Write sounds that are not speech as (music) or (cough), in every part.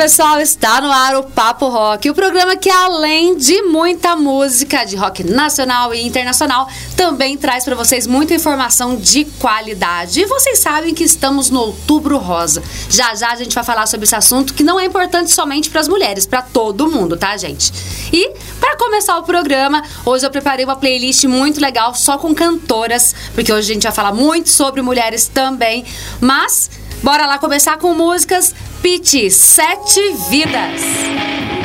pessoal, está no ar o Papo Rock, o programa que além de muita música de rock nacional e internacional, também traz para vocês muita informação de qualidade. E vocês sabem que estamos no Outubro Rosa. Já já a gente vai falar sobre esse assunto que não é importante somente para as mulheres, para todo mundo, tá, gente? E para começar o programa, hoje eu preparei uma playlist muito legal só com cantoras, porque hoje a gente vai falar muito sobre mulheres também, mas Bora lá começar com músicas Pit Sete Vidas.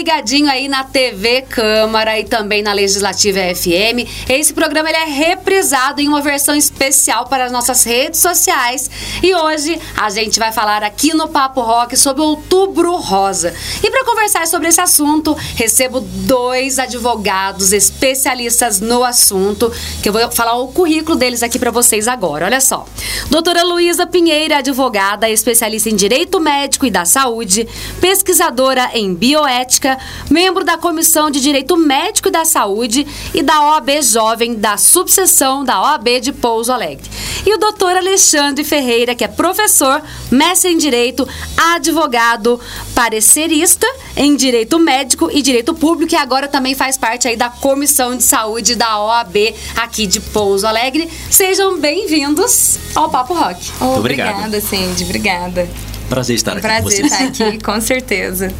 Ligadinho aí na TV Câmara e também na Legislativa FM. Esse programa ele é reprisado em uma versão especial para as nossas redes sociais. E hoje a gente vai falar aqui no Papo Rock sobre Outubro Rosa. E para conversar sobre esse assunto, recebo dois advogados especialistas no assunto, que eu vou falar o currículo deles aqui para vocês agora. Olha só. Doutora Luísa Pinheira, advogada, especialista em Direito Médico e da Saúde, pesquisadora em Bioética, membro da Comissão de Direito Médico e da Saúde e da OAB Jovem da subseção da OAB de Pouso Alegre. E o doutor Alexandre Ferreira, que é professor, mestre em Direito, advogado, parecerista em Direito Médico e Direito Público e agora também faz parte aí da Comissão de Saúde da OAB aqui de Pouso Alegre. Sejam bem-vindos ao Papo Rock. Oh, obrigada, Cindy. Obrigada. Prazer estar aqui Prazer com vocês. estar aqui, com certeza.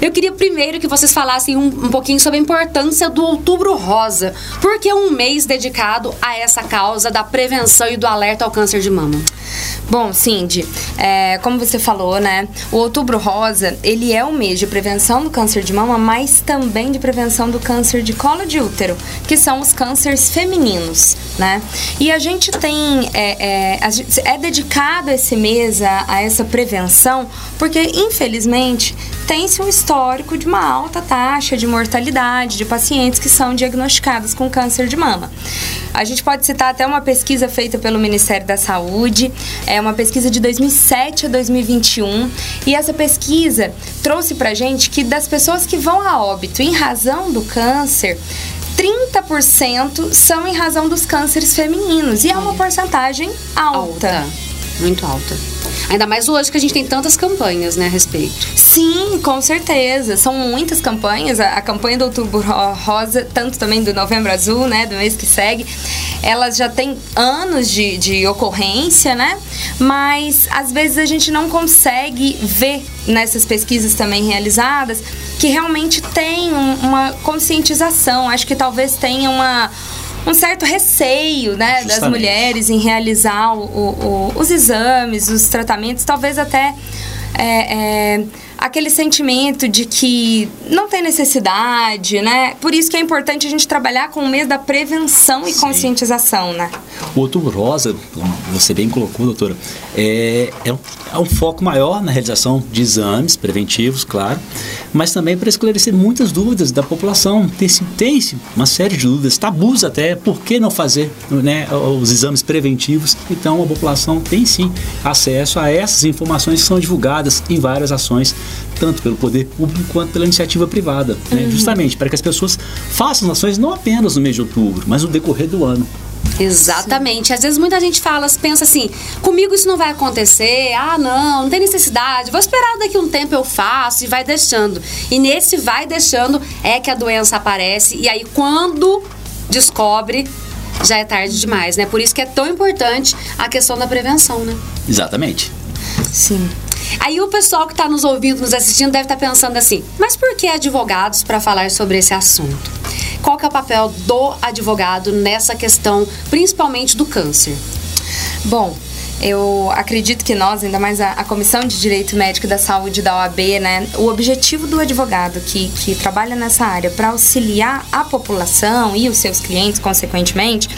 Eu queria primeiro que vocês falassem um, um, pouquinho sobre a importância do Outubro Rosa, porque é um mês dedicado a essa causa da prevenção e do alerta ao câncer de mama. Bom, Cindy, é, como você falou, né? O Outubro Rosa, ele é um mês de prevenção do câncer de mama, mas também de prevenção do câncer de colo de útero, que são os cânceres femininos, né? E a gente tem, é, é, é dedicado esse mês a, a essa prevenção porque infelizmente tem-se um histórico de uma alta taxa de mortalidade de pacientes que são diagnosticados com câncer de mama. A gente pode citar até uma pesquisa feita pelo Ministério da Saúde, é uma pesquisa de 2007 a 2021, e essa pesquisa trouxe pra gente que das pessoas que vão a óbito em razão do câncer, 30% são em razão dos cânceres femininos, e é uma porcentagem alta. alta. Muito alta. Ainda mais hoje que a gente tem tantas campanhas, né, a respeito. Sim, com certeza. São muitas campanhas. A, a campanha do Outubro Rosa, tanto também do Novembro Azul, né, do mês que segue, elas já têm anos de, de ocorrência, né? Mas às vezes a gente não consegue ver nessas pesquisas também realizadas que realmente tem um, uma conscientização. Acho que talvez tenha uma um certo receio né, das mulheres em realizar o, o, os exames, os tratamentos, talvez até é, é, aquele sentimento de que não tem necessidade, né? Por isso que é importante a gente trabalhar com o mês da prevenção e Sim. conscientização, né? O Outubro Rosa, você bem colocou, doutora, é, é, um, um foco maior na realização de exames preventivos, claro, mas também para esclarecer muitas dúvidas da população. Tem-se tem uma série de dúvidas, tabus até, por que não fazer né, os exames preventivos? Então a população tem sim acesso a essas informações que são divulgadas em várias ações, tanto pelo poder público quanto pela iniciativa privada, né? uhum. justamente para que as pessoas façam ações não apenas no mês de outubro, mas no decorrer do ano. Exatamente. Sim. Às vezes muita gente fala, pensa assim, comigo isso não vai acontecer, ah não, não tem necessidade, vou esperar daqui um tempo eu faço e vai deixando. E nesse vai deixando é que a doença aparece e aí quando descobre já é tarde demais, né? Por isso que é tão importante a questão da prevenção, né? Exatamente. Sim. Aí o pessoal que está nos ouvindo, nos assistindo, deve estar tá pensando assim: mas por que advogados para falar sobre esse assunto? Qual que é o papel do advogado nessa questão, principalmente do câncer? Bom, eu acredito que nós, ainda mais a, a, Comissão de Direito Médico da Saúde da OAB, né, o objetivo do advogado que, que trabalha nessa área para auxiliar a população e os seus clientes, consequentemente,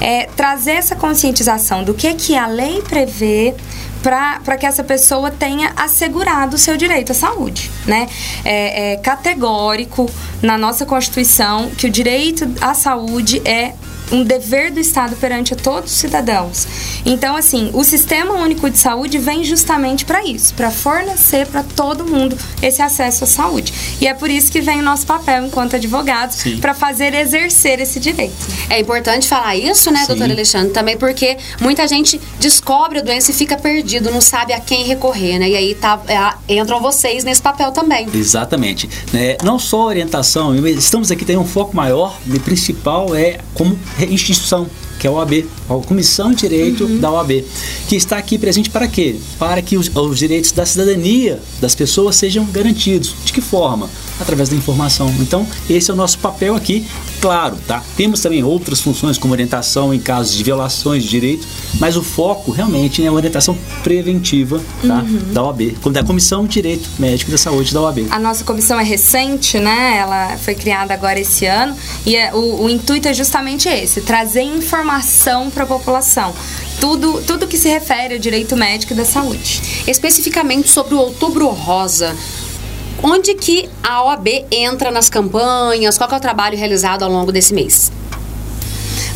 é trazer essa conscientização do que, que a lei prevê para que essa pessoa tenha assegurado o seu direito à saúde, né? É, é categórico na nossa Constituição que o direito à saúde é um dever do Estado perante a todos os cidadãos. Então, assim, o Sistema Único de Saúde vem justamente para isso, para fornecer para todo mundo esse acesso à saúde. E é por isso que vem o nosso papel enquanto advogados para fazer exercer esse direito. É importante falar isso, né, doutor Alexandre, também porque muita gente descobre a doença e fica perdido, não sabe a quem recorrer, né? E aí tá, é, entram vocês nesse papel também. Exatamente. É, não só orientação, estamos aqui tem um foco maior, e principal é como instituição que é a OAB, a Comissão de Direito Uhum. da OAB, que está aqui presente para quê? Para que os, os direitos da cidadania das pessoas sejam garantidos. De que forma? Através da informação. Então, esse é o nosso papel aqui. Claro, tá? Temos também outras funções, como orientação em casos de violações de direito, mas o foco realmente é a orientação preventiva tá? Uhum. da OAB, da Comissão de Direito Médico da Saúde da OAB. A nossa comissão é recente, né? Ela foi criada agora esse ano e é- o, o intuito é justamente esse: trazer informação para a população. Tudo, tudo que se refere ao direito médico e da saúde. Especificamente sobre o Outubro Rosa. Onde que a OAB entra nas campanhas? Qual é o trabalho realizado ao longo desse mês?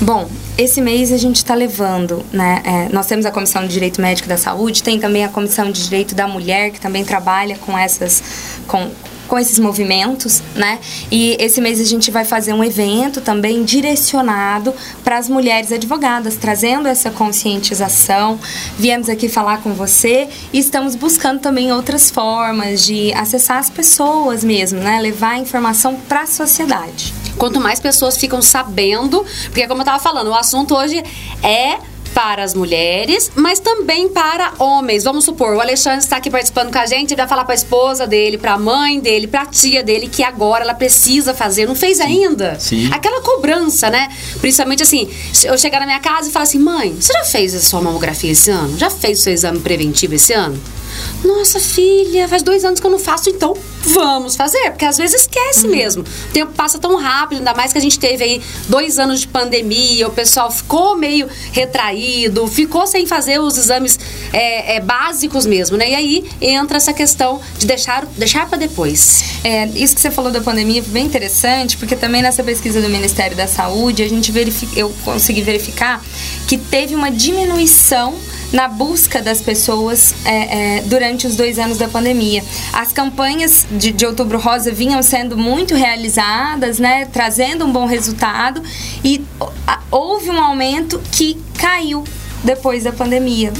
Bom, esse mês a gente está levando, né? é, nós temos a Comissão de Direito Médico da Saúde, tem também a Comissão de Direito da Mulher, que também trabalha com essas. Com, com esses movimentos, né? E esse mês a gente vai fazer um evento também direcionado para as mulheres advogadas, trazendo essa conscientização. Viemos aqui falar com você e estamos buscando também outras formas de acessar as pessoas mesmo, né? Levar a informação para a sociedade. Quanto mais pessoas ficam sabendo, porque como eu tava falando, o assunto hoje é para as mulheres, mas também para homens. Vamos supor, o Alexandre está aqui participando com a gente, ele vai falar para a esposa dele, para a mãe dele, para a tia dele que agora ela precisa fazer, não fez ainda? Sim. Aquela cobrança, né? Principalmente assim, eu chegar na minha casa e falar assim: "Mãe, você já fez a sua mamografia esse ano? Já fez o seu exame preventivo esse ano?" Nossa, filha, faz dois anos que eu não faço, então vamos fazer, porque às vezes esquece mesmo. O tempo passa tão rápido, ainda mais que a gente teve aí dois anos de pandemia, o pessoal ficou meio retraído, ficou sem fazer os exames é, é, básicos mesmo, né? E aí entra essa questão de deixar, deixar para depois. É, isso que você falou da pandemia foi bem interessante, porque também nessa pesquisa do Ministério da Saúde, a gente verifi- eu consegui verificar que teve uma diminuição na busca das pessoas é, é, durante os dois anos da pandemia. As campanhas de, de Outubro Rosa vinham sendo muito realizadas, né, trazendo um bom resultado, e houve um aumento que caiu depois da pandemia.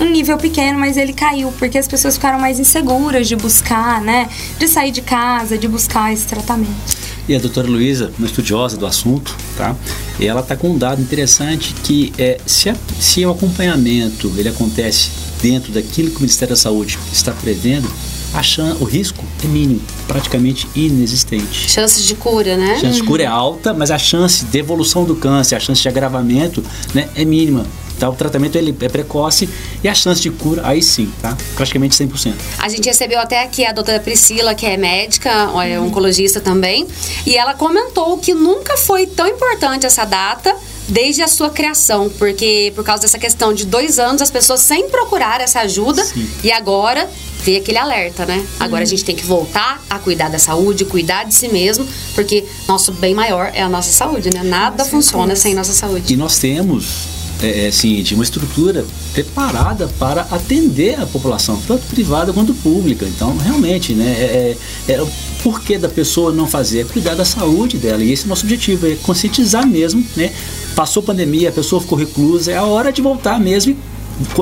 Um, um- nível pequeno, mas ele caiu, porque as pessoas ficaram mais inseguras de buscar, né? De sair de casa, de buscar esse tratamento. E a doutora Luísa, uma estudiosa do assunto, tá? Ela está com um dado interessante que é se, a- se o acompanhamento ele acontece dentro daquilo que o Ministério da Saúde está prevendo, a chan, o risco é mínimo, praticamente inexistente. Chances de cura, né? A chance de cura é alta, mas a chance de evolução do câncer, a chance de agravamento, né, é mínima. Tá? O tratamento ele é precoce e a chance de cura, aí sim, tá? Praticamente 100%. A gente recebeu até aqui a doutora Priscila, que é médica, é oncologista também, e ela comentou que nunca foi tão importante essa data desde a sua criação, porque por causa dessa questão de dois anos, as pessoas sem procurar essa ajuda, Sim. e agora veio aquele alerta, né? Agora a gente tem que voltar a cuidar da saúde, cuidar de si mesmo, porque nosso bem maior é a nossa saúde, né? Nada funciona sem nossa saúde. E nós temos, é, é, assim, de uma estrutura preparada para atender a população, tanto privada quanto pública. Então, realmente, né, é, é, é o porquê da pessoa não fazer, é cuidar da saúde dela. E esse é o nosso objetivo, é conscientizar mesmo, né? Passou pandemia, a pessoa ficou reclusa, é a hora de voltar mesmo e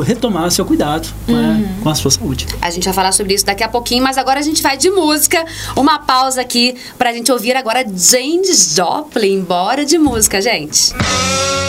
retomar seu cuidado com, a, com a sua saúde. A gente vai falar sobre isso daqui a pouquinho, mas agora a gente vai de música. Uma pausa aqui pra gente ouvir agora James Joplin. Bora de música, gente. Didn't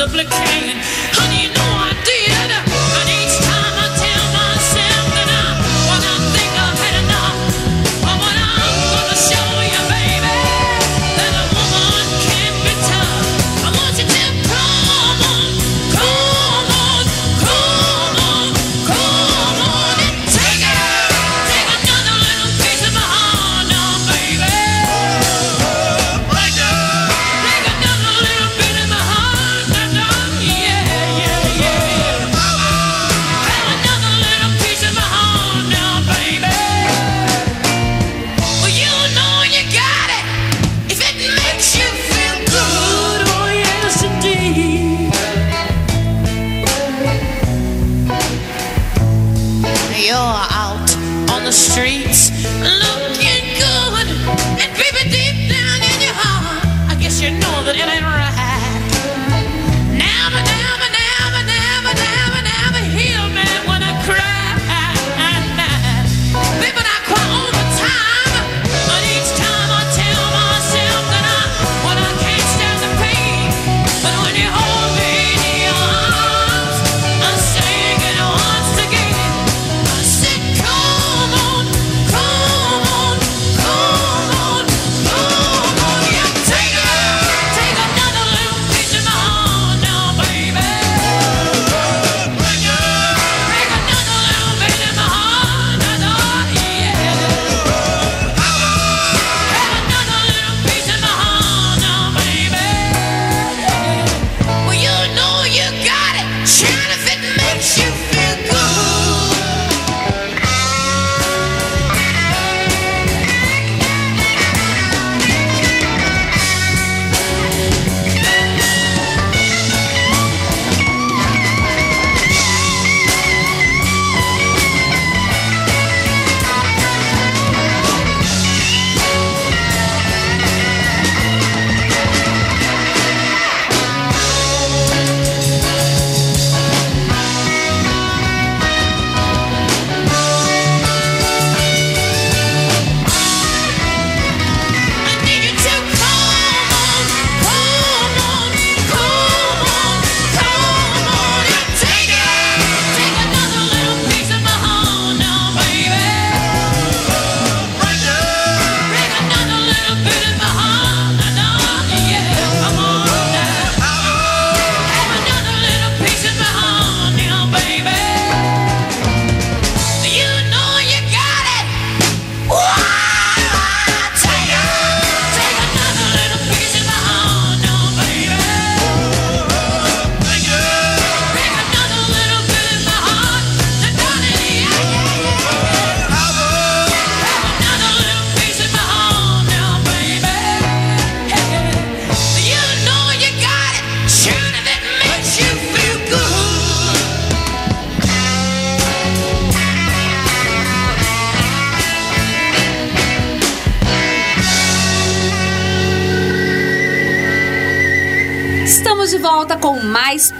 supplicating streets,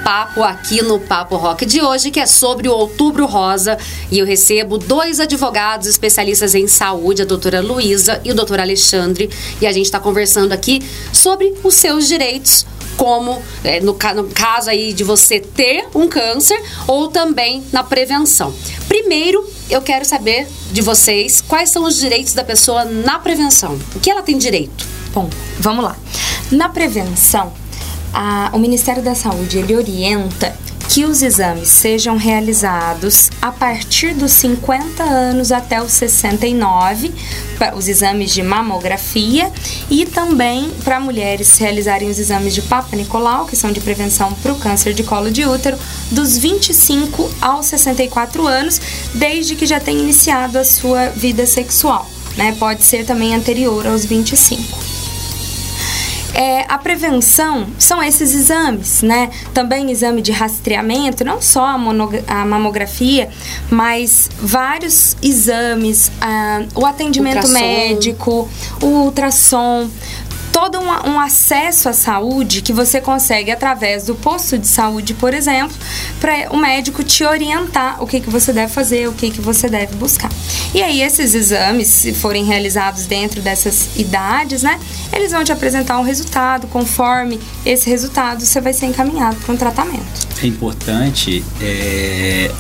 papo aqui no Papo Rock de hoje, que é sobre o Outubro Rosa. E eu recebo dois advogados especialistas em saúde, a doutora Luísa e o doutor Alexandre. E a gente está conversando aqui sobre os seus direitos, como é, no, no caso aí de você ter um câncer ou também na prevenção. Primeiro, eu quero saber de vocês quais são os direitos da pessoa na prevenção. O que ela tem direito? Bom, vamos lá. Na prevenção, a- o Ministério da Saúde ele orienta que os exames sejam realizados a partir dos 50 anos até os 69, pa- os exames de mamografia e também para mulheres realizarem os exames de Papa Nicolau, que são de prevenção para o câncer de colo de útero, dos 25 aos 64 anos, desde que já tenha iniciado a sua vida sexual. Né? Pode ser também anterior aos 25. É, a prevenção são esses exames, né? Também exame de rastreamento, não só a, a mamografia, mas vários exames, ah, o atendimento Ultrassom. médico, o ultrassom, todo um, um acesso à saúde que você consegue através do posto de saúde, por exemplo, para o médico te orientar o que, que você deve fazer, o que, que você deve buscar. E aí esses exames, se forem realizados dentro dessas idades, né, eles vão te apresentar um resultado, conforme esse resultado você vai ser encaminhado para um tratamento. É importante, é,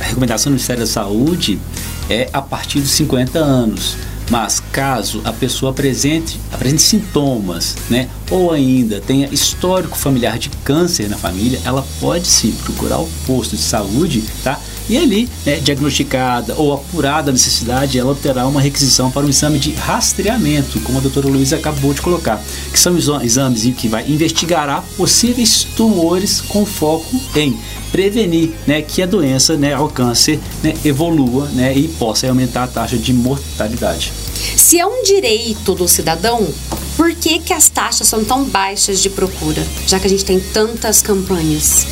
a recomendação do Ministério da Saúde é a partir dos 50 anos. Mas caso a pessoa apresente, apresente sintomas, né, ou ainda tenha histórico familiar de câncer na família, ela pode sim procurar o posto de saúde, tá? E ali, né, diagnosticada ou apurada a necessidade, ela terá uma requisição para um exame de rastreamento, como a doutora Luísa acabou de colocar, que são exames que vai investigar possíveis tumores com foco em prevenir né, que a doença, né, o câncer, né, evolua né, e possa aumentar a taxa de mortalidade. Se é um direito do cidadão, por que, que as taxas são tão baixas de procura? Já que a gente tem tantas campanhas.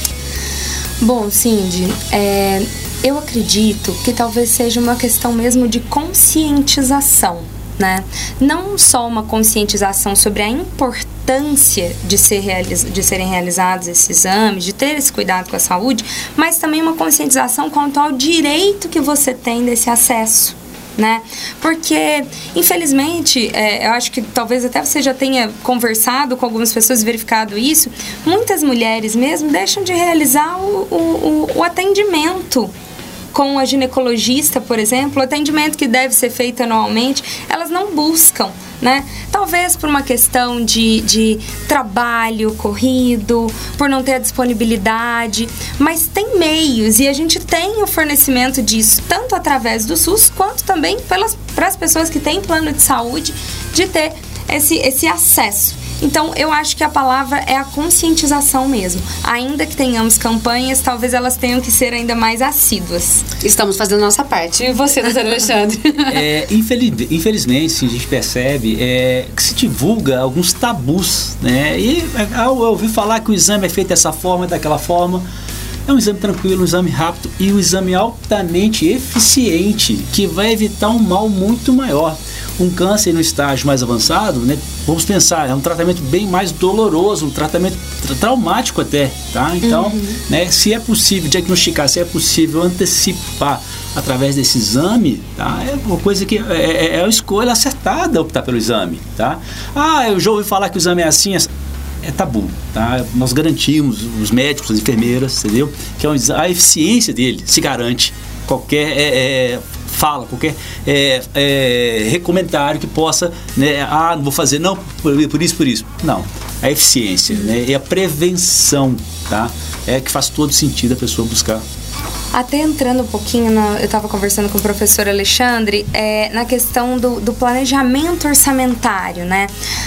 Bom, Cindy, é, Eu acredito que talvez seja uma questão mesmo de conscientização, né? Não só uma conscientização sobre a importância de, ser realiz- de serem realizados esses exames, de ter esse cuidado com a saúde, mas também uma conscientização quanto ao direito que você tem desse acesso. Né? Porque, infelizmente, é, eu acho que talvez até você já tenha conversado com algumas pessoas e verificado isso, muitas mulheres mesmo deixam de realizar o, o, o- o atendimento com a ginecologista, por exemplo, o atendimento que deve ser feito anualmente, elas não buscam, né? Talvez por uma questão de, de trabalho corrido, por não ter a disponibilidade, mas tem meios e a gente tem o fornecimento disso, tanto através do SUS, quanto também pelas, para as pessoas que têm plano de saúde, de ter esse, esse acesso. Então, eu acho que a palavra é a conscientização mesmo. Ainda que tenhamos campanhas, talvez elas tenham que ser ainda mais assíduas. Estamos fazendo a nossa parte. E você, doutor (laughs) Alexandre? É, infeliz- infelizmente, sim, a gente percebe é, que se divulga alguns tabus, né? E é, ao ouvir falar que o exame é feito dessa forma e daquela forma, é um exame tranquilo, um exame rápido e um exame altamente eficiente que vai evitar um mal muito maior. Um câncer no estágio mais avançado, né? Vamos pensar, é um tratamento bem mais doloroso, um tratamento tra- traumático até, tá? Então, né, se é possível diagnosticar, se é possível antecipar através desse exame, tá? É uma coisa que é, é, é a escolha acertada optar pelo exame, tá? Ah, eu já ouvi falar que o exame é assim, assim é tabu, tá? Nós garantimos, os médicos, as enfermeiras, entendeu? Que é a eficiência dele se garante. Qualquer é, é, fala, qualquer é, é, recomendário que possa, né? Ah, não vou fazer, não, por, por isso, por isso. Não. A eficiência, né? E a prevenção, tá? É que faz todo sentido a pessoa buscar Até entrando um pouquinho, eu estava conversando com o professor Alexandre, é, na questão do, do planejamento orçamentário, né?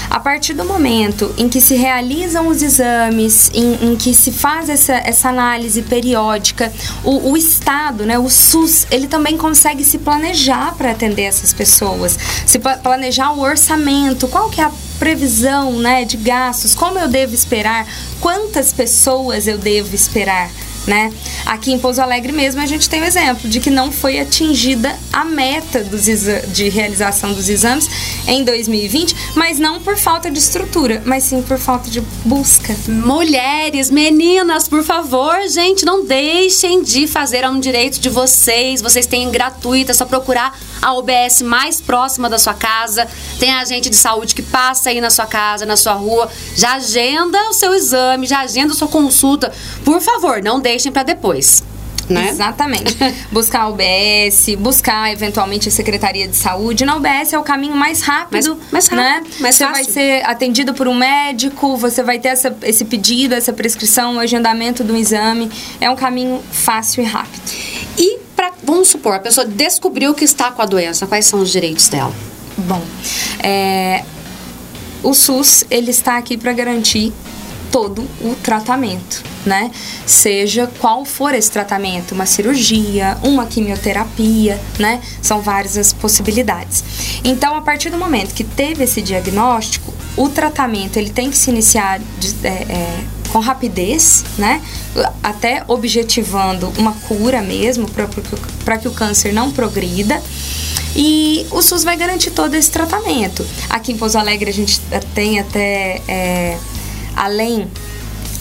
A partir do momento em que se realizam os exames, em, em que se faz essa, essa análise periódica, o, o Estado, né, o SUS, ele também consegue se planejar para atender essas pessoas, se pla- planejar o orçamento, qual que é a previsão né, de gastos, como eu devo esperar, quantas pessoas eu devo esperar né? Aqui em Pouso Alegre mesmo a gente tem o exemplo de que não foi atingida a meta de realização dos exames em 2020, mas não por falta de estrutura, mas sim por falta de busca. Mulheres, meninas, por favor, gente, não deixem de fazer um direito de vocês. Vocês têm gratuito, é só procurar a UBS mais próxima da sua casa. Tem agente de saúde que passa aí na sua casa, na sua rua. Já agenda o seu exame, já agenda a sua consulta. Por favor, não deixem para depois. Né? Exatamente. (laughs) buscar a UBS, buscar eventualmente a Secretaria de Saúde. Na UBS é o caminho mais rápido, Mais- mais né? rápido, mais você fácil. vai ser atendido por um médico, você vai ter essa- esse pedido, essa prescrição, o agendamento do exame. É um caminho fácil e rápido. E pra, vamos supor, a pessoa descobriu que está com a doença, quais são os direitos dela? Bom, é, o SUS ele está aqui para garantir todo o tratamento, né? Seja qual for esse tratamento, uma cirurgia, uma quimioterapia, né? São várias as possibilidades. Então, a partir do momento que teve esse diagnóstico, o tratamento ele tem que se iniciar de- é, é, com rapidez, né? Até objetivando uma cura mesmo para que o câncer não progrida. E o SUS vai garantir todo esse tratamento. Aqui em Pouso Alegre a gente tem até, é, além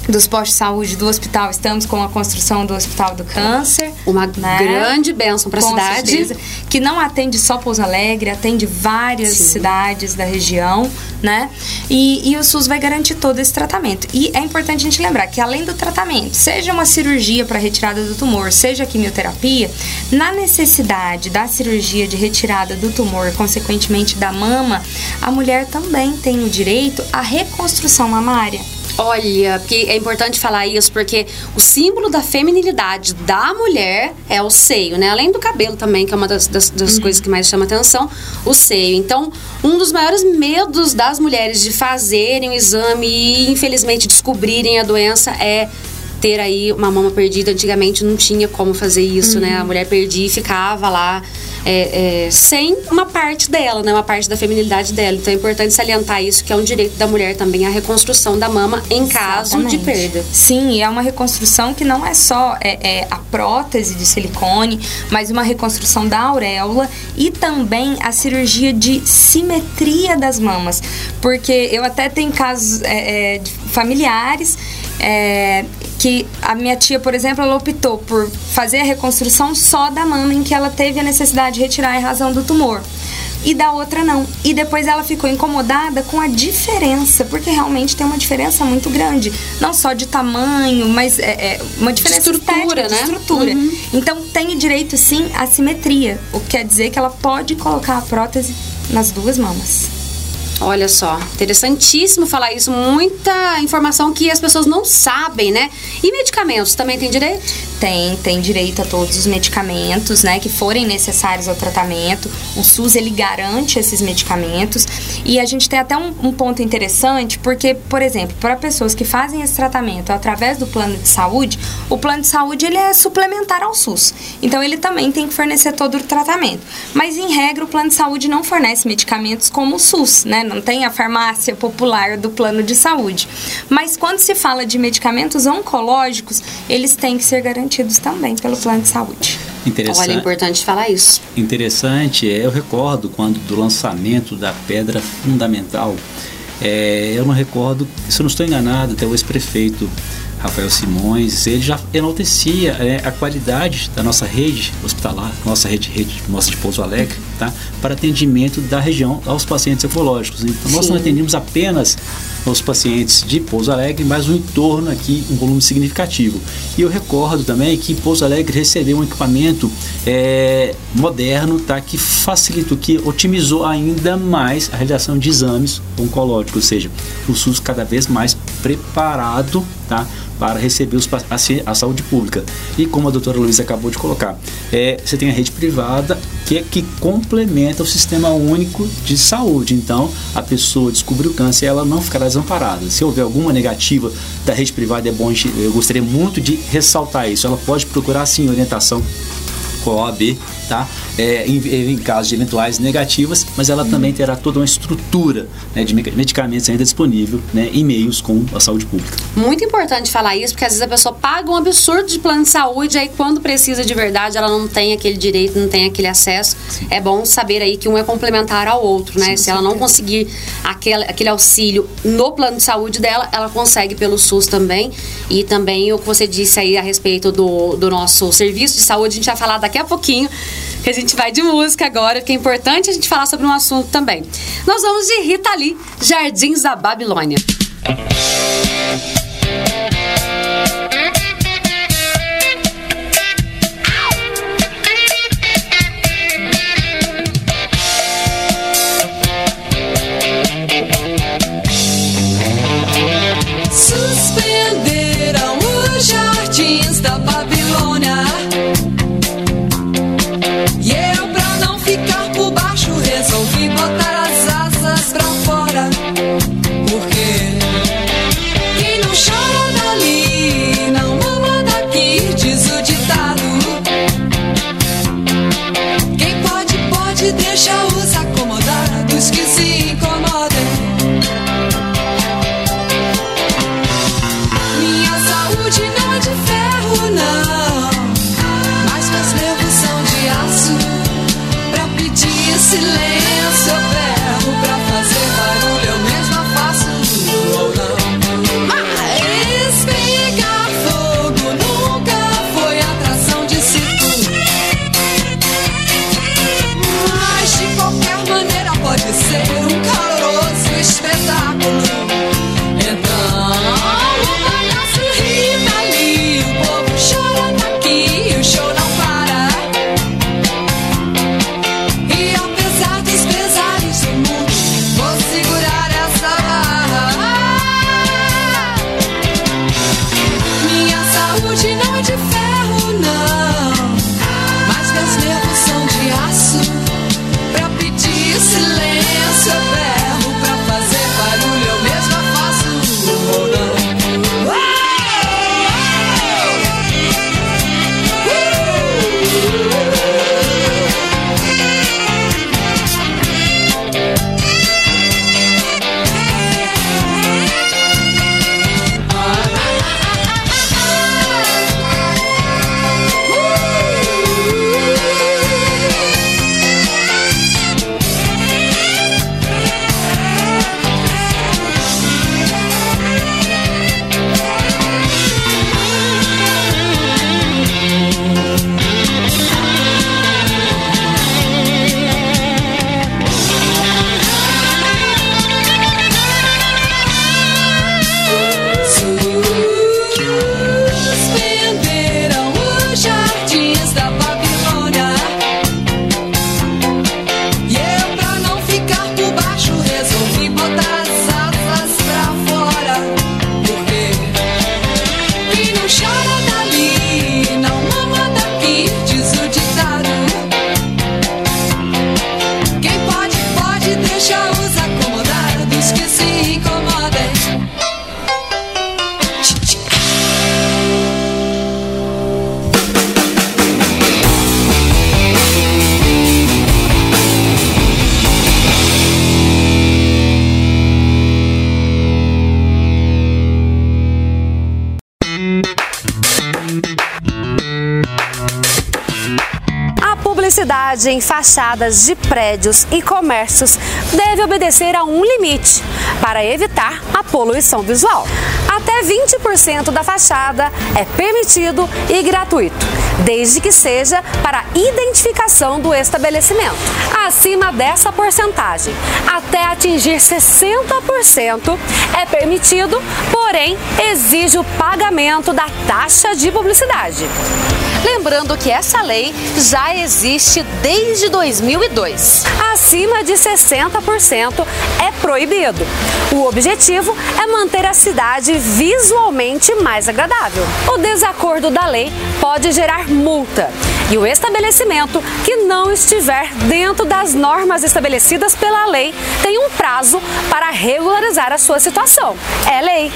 dos postos de saúde do hospital, estamos com a construção do Hospital do Câncer. Uma né? grande bênção para a cidade. certeza, que não atende só Pouso Alegre, atende várias Sim. cidades da região, né? E, e o SUS vai garantir todo esse tratamento. E é importante a gente lembrar que além do tratamento, seja uma cirurgia para retirada do tumor, seja a quimioterapia, na necessidade da cirurgia de retirada do tumor, consequentemente da mama, a mulher também tem o direito à reconstrução mamária. Olha, porque é importante falar isso, porque o símbolo da feminilidade da mulher é o seio, né? Além do cabelo também, que é uma das, das- das coisas que mais chama atenção, o seio. Então, um dos maiores medos das mulheres de fazerem o exame e, infelizmente, descobrirem a doença é ter aí uma mama perdida. Antigamente não tinha como fazer isso, né? A mulher perdia e ficava lá é, é, sem uma parte dela, né? Uma parte da feminilidade dela. Então é importante salientar isso, que é um direito da mulher também, a reconstrução da mama em caso de Exatamente. perda. Sim, e é uma reconstrução que não é só é, é a prótese de silicone, mas uma reconstrução da auréola e também a cirurgia de simetria das mamas. Porque eu até tenho casos é, é, de familiares é, que a minha tia, por exemplo, ela optou por fazer a reconstrução só da mama em que ela teve a necessidade de retirar em razão do tumor. E da outra não. E depois ela ficou incomodada com a diferença, porque realmente tem uma diferença muito grande. Não só de tamanho, mas é, é uma diferença estrutura, estética, né? de estrutura. Uhum. Então tem direito sim à simetria, o que quer dizer que ela pode colocar a prótese nas duas mamas. Olha só, interessantíssimo falar isso. Muita informação que as pessoas não sabem, né? E medicamentos também tem direito? Tem, tem direito a todos os medicamentos, né, que forem necessários ao tratamento. O SUS ele garante esses medicamentos e a gente tem até um, um ponto interessante, porque, por exemplo, para pessoas que fazem esse tratamento através do plano de saúde, o plano de saúde ele é suplementar ao SUS. Então ele também tem que fornecer todo o tratamento. Mas em regra o plano de saúde não fornece medicamentos como o SUS, né? Não tem a farmácia popular do plano de saúde. Mas quando se fala de medicamentos oncológicos, eles têm que ser garantidos também pelo plano de saúde. Interessante. Olha, é importante falar isso. Interessante, é, eu recordo quando do lançamento da pedra fundamental, é, eu não recordo, se eu não estou enganado, até o ex-prefeito Rafael Simões, ele já enaltecia é, a qualidade da nossa rede hospitalar, nossa rede, rede nossa de Pouso Alegre, tá? para atendimento da região aos pacientes oncológicos. Então, nós não Sim. atendemos apenas os pacientes de Pouso Alegre, mas o entorno aqui, um volume significativo. E eu recordo também que Pouso Alegre recebeu um equipamento é, moderno, tá, que facilitou, que otimizou ainda mais a realização de exames oncológicos, ou seja, o SUS cada vez mais preparado, tá, para receber os, a, a saúde pública. E como a doutora Luísa acabou de colocar, é, você tem a rede privada que, é que complementa o sistema único de saúde. Então, a pessoa descobriu câncer, ela não ficará desamparada. Se houver alguma negativa da rede privada, é bom, eu gostaria muito de ressaltar isso. Ela pode procurar, sim, orientação com a OAB, tá? É, em, em casos de eventuais negativas, mas ela também terá toda uma estrutura né, de medicamentos ainda disponível, né, e meios com a saúde pública. Muito importante falar isso, porque às vezes a pessoa paga um absurdo de plano de saúde, aí quando precisa de verdade, ela não tem aquele direito, não tem aquele acesso. É bom saber aí que um é complementar ao outro, né? Se ela não conseguir aquele, aquele auxílio no plano de saúde dela, ela consegue pelo SUS também. E também o que você disse aí a respeito do, do nosso serviço de saúde, a gente vai falar daqui a pouquinho, que a gente vai de música agora, porque é importante a gente falar sobre um assunto também. Nós vamos de Rita Lee, Jardins da Babilônia. Suspenderam de prédios e comércios deve obedecer a um limite para evitar a poluição visual. Até 20% da fachada é permitido e gratuito, desde que seja para identificação do estabelecimento. Acima dessa porcentagem, até atingir 60%, é permitido, porém exige o pagamento da taxa de publicidade. Lembrando que essa lei já existe desde 2002. Acima de 60% é proibido. O objetivo é manter a cidade visualmente mais agradável. O desacordo da lei pode gerar multa e o estabelecimento que não estiver dentro das normas estabelecidas pela lei tem um prazo para regularizar a sua situação. É lei.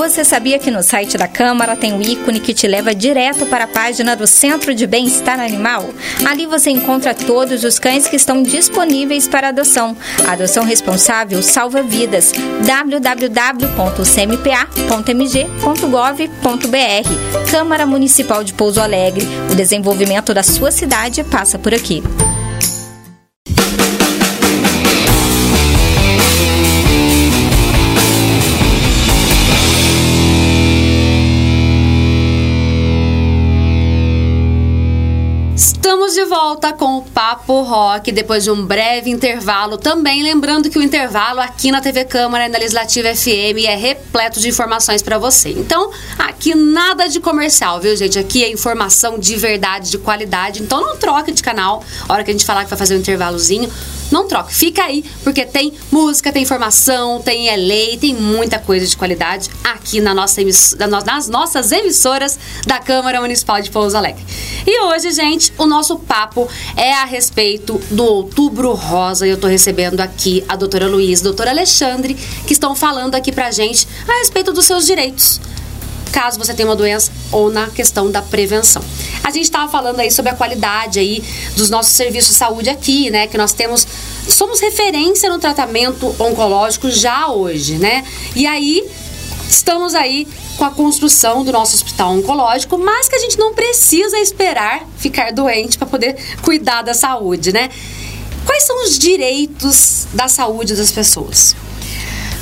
Você sabia que no site da Câmara tem um ícone que te leva direto para a página do Centro de Bem-Estar Animal? Ali você encontra todos os cães que estão disponíveis para adoção. A adoção responsável salva vidas. www.cmpa.mg.gov.br Câmara Municipal de Pouso Alegre. O desenvolvimento da sua cidade passa por aqui. De volta com o Papo Rock depois de um breve intervalo. Também lembrando que o intervalo aqui na TV Câmara e na Legislativa FM é repleto de informações para você. Então, aqui nada de comercial, viu, gente? Aqui é informação de verdade, de qualidade. Então, não troque de canal. A hora que a gente falar que vai fazer um intervalozinho, não troque. Fica aí, porque tem música, tem informação, tem lei, tem muita coisa de qualidade aqui na nossa nas nossas emissoras da Câmara Municipal de Pouso Alegre. E hoje, gente, o nosso papo é a respeito do Outubro Rosa. E eu tô recebendo aqui a doutora Luiz, doutora Alexandre, que estão falando aqui pra gente a respeito dos seus direitos caso você tenha uma doença ou na questão da prevenção. A gente estava falando aí sobre a qualidade aí dos nossos serviços de saúde aqui, né? Que nós temos somos referência no tratamento oncológico já hoje, né? E aí estamos aí com a construção do nosso hospital oncológico, mas que a gente não precisa esperar ficar doente para poder cuidar da saúde, né? Quais são os direitos da saúde das pessoas?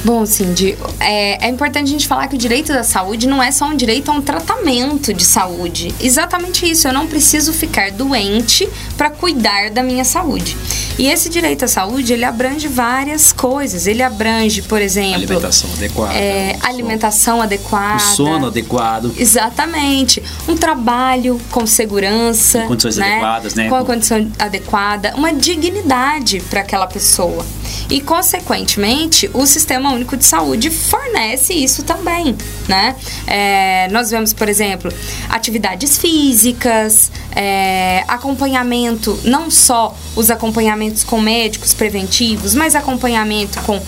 Bom, Cindy, é, é importante a gente falar que o direito da saúde não é só um direito a um tratamento de saúde. Exatamente isso, eu não preciso ficar doente para cuidar da minha saúde. E esse direito à saúde, ele abrange várias coisas. Ele abrange, por exemplo... Alimentação adequada. é, alimentação adequada. O sono adequado. Exatamente. Um trabalho com segurança. Com condições né? adequadas, né? Com a condição adequada. Uma dignidade para aquela pessoa. E, consequentemente, o Sistema Único de Saúde fornece isso também, né? É, nós vemos, por exemplo, atividades físicas, é, acompanhamento, não só os acompanhamentos com médicos preventivos, mas acompanhamento com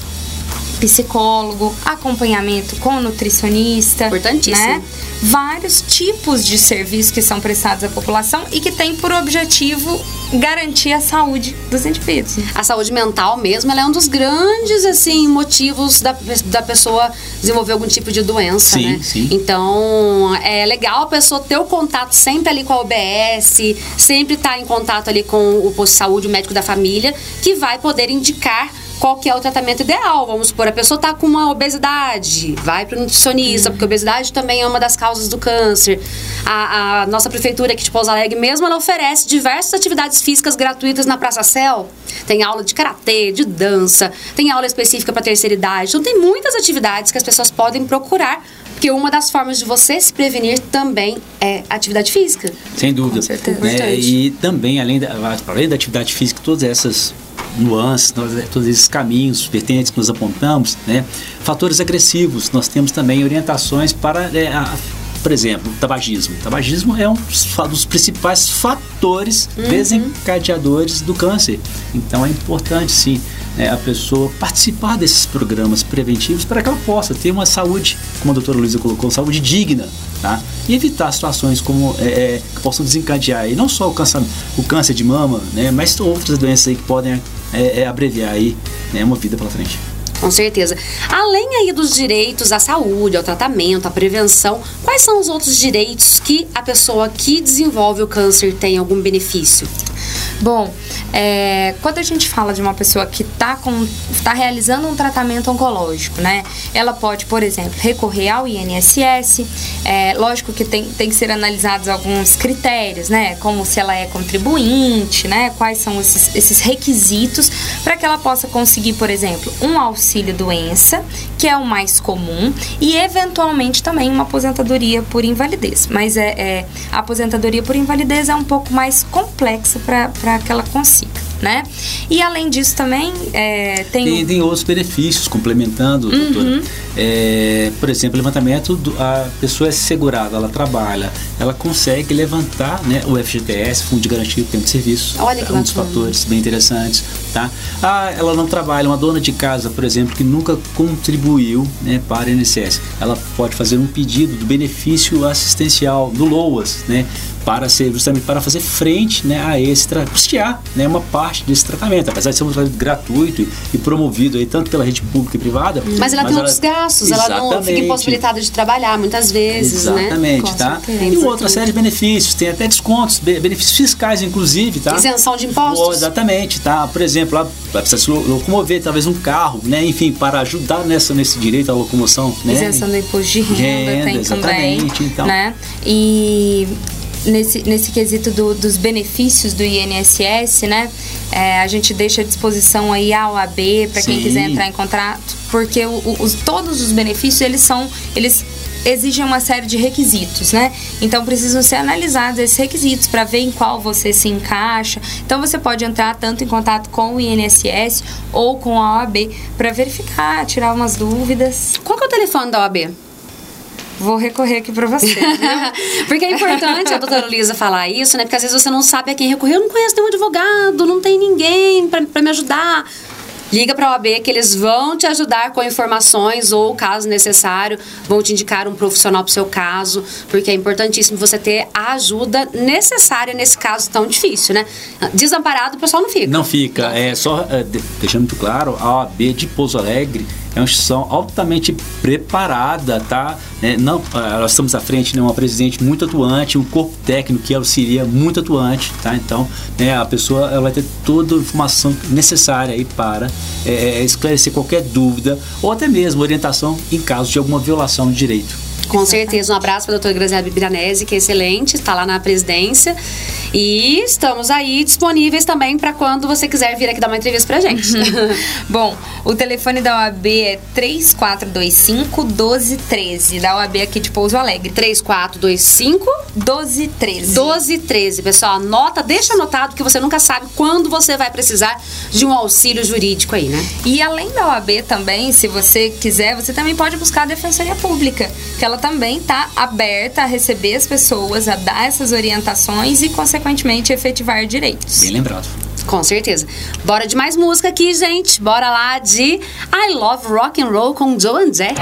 psicólogo, acompanhamento com nutricionista, Importantíssimo. né? Vários tipos de serviços que são prestados à população e que têm por objetivo garantir a saúde dos indivíduos. A saúde mental mesmo, ela é um dos grandes, assim, motivos da, da pessoa desenvolver algum tipo de doença, Sim, né? sim. Então, é legal a pessoa ter o contato sempre ali com a OBS, sempre estar em contato ali com o posto de saúde, o médico da família, que vai poder indicar qual que é o tratamento ideal. Vamos supor, a pessoa está com uma obesidade, vai para o nutricionista, porque a obesidade também é uma das causas do câncer. A, a nossa prefeitura aqui de Pouso Alegre mesmo, ela oferece diversas atividades físicas gratuitas na Praça Céu. Tem aula de karatê, de dança, tem aula específica para terceira idade. Então tem muitas atividades que as pessoas podem procurar, porque uma das formas de você se prevenir também é atividade física. Sem dúvida. Com certeza. Né? Importante. E também, além da, além da atividade física, todas essas nuances, todas- todos esses caminhos vertentes que nós apontamos, né? fatores agressivos, nós temos também orientações para, é, a- por exemplo, tabagismo. O tabagismo é um dos principais fatores desencadeadores do câncer. Então é importante, sim, né, a pessoa participar desses programas preventivos para que ela possa ter uma saúde, como a doutora Luísa colocou, saúde digna, tá? E evitar situações como é, é, que possam desencadear aí, não só o câncer, o câncer de mama, né, mas outras doenças aí que podem é, é, abreviar aí né, uma vida pela frente. Com certeza. Além aí dos direitos à saúde, ao tratamento, à prevenção, quais são os outros direitos que a pessoa que desenvolve o câncer tem algum benefício? Bom, é, quando a gente fala de uma pessoa que está tá realizando um tratamento oncológico, né? Ela pode, por exemplo, recorrer ao INSS. É, lógico que tem, tem que ser analisados alguns critérios, né? Como se ela é contribuinte, né? Quais são esses, esses requisitos para que ela possa conseguir, por exemplo, um auxílio doença, que é o mais comum, e eventualmente também uma aposentadoria por invalidez. Mas é, é a aposentadoria por invalidez é um pouco mais complexa para que ela consiga, né? E além disso também é, tem, Tem, tem outros benefícios, complementando, Uhum. doutora. É, por exemplo, levantamento, do- a pessoa é segurada, ela trabalha, ela consegue levantar né, o FGTS, Fundo de Garantia do Tempo de Serviço. Olha que é um dos fatores bem interessantes. Tá? Ah, ela não trabalha, uma dona de casa, por exemplo, que nunca contribuiu né, para o INSS. Ela pode fazer um pedido do benefício assistencial, do LOAS, né? Para ser justamente para fazer frente né, a esse custear né, uma parte desse tratamento, apesar de ser um tratamento gratuito e, promovido aí tanto pela rede pública e privada. Mas ela tem outros gastos, ela não fica impossibilitada de trabalhar muitas vezes, né? Exatamente, Com tá? certeza. E outra série de benefícios, tem até descontos, be- benefícios fiscais, inclusive, tá? Isenção de impostos. Oh, exatamente, tá? Por exemplo, ela vai precisar se lo- locomover, talvez um carro, né? Enfim, para ajudar nessa, nesse direito à locomoção, né? Isenção do imposto de renda, Renda, tem também, exatamente, então. né? E nesse, nesse quesito do- dos benefícios do INSS, né? é, a gente deixa à disposição aí a OAB para quem quiser entrar em contrato, porque o- o- os, todos os benefícios eles são eles exigem uma série de requisitos, né? Então precisam ser analisados esses requisitos para ver em qual você se encaixa. Então você pode entrar tanto em contato com o INSS ou com a OAB para verificar, tirar umas dúvidas. Qual que é o telefone da OAB? Vou recorrer aqui para você. (laughs) Porque é importante a doutora Luísa falar isso, né? Porque às vezes você não sabe a quem recorrer. Eu não conheço nenhum advogado, não tem ninguém pra, pra me ajudar. Liga pra OAB que eles vão te ajudar com informações ou, caso necessário, vão te indicar um profissional pro seu caso, porque é importantíssimo você ter a ajuda necessária nesse caso tão difícil, né? Desamparado, o pessoal não fica. Não fica, é só é, de- deixando muito claro, a OAB de Pouso Alegre é uma instituição altamente preparada, tá? Né, não, ah, nós estamos à frente de uma presidente muito atuante, um corpo técnico que auxilia muito atuante, tá? Então, né, a pessoa ela vai ter toda a informação necessária aí para é, é, esclarecer qualquer dúvida ou até mesmo orientação em caso de alguma violação de direito. Com certeza. Um abraço para a doutora Graziela Bibiranese, que é excelente, está lá na presidência. E estamos aí disponíveis também para quando você quiser vir aqui dar uma entrevista pra gente. (laughs) Bom, o telefone da OAB é 3425 1213, da OAB aqui de Pouso Alegre. 3425 1213. 1213. Pessoal, anota, deixa anotado que você nunca sabe quando você vai precisar de um auxílio jurídico aí, né? E além da OAB também, se você quiser, você também pode buscar a Defensoria Pública, que ela também está aberta a receber as pessoas, a dar essas orientações e, consequentemente, efetivar direitos. Bem lembrado. Com certeza. Bora de mais música aqui, gente. Bora lá de I Love Rock and Roll com Joan Jett.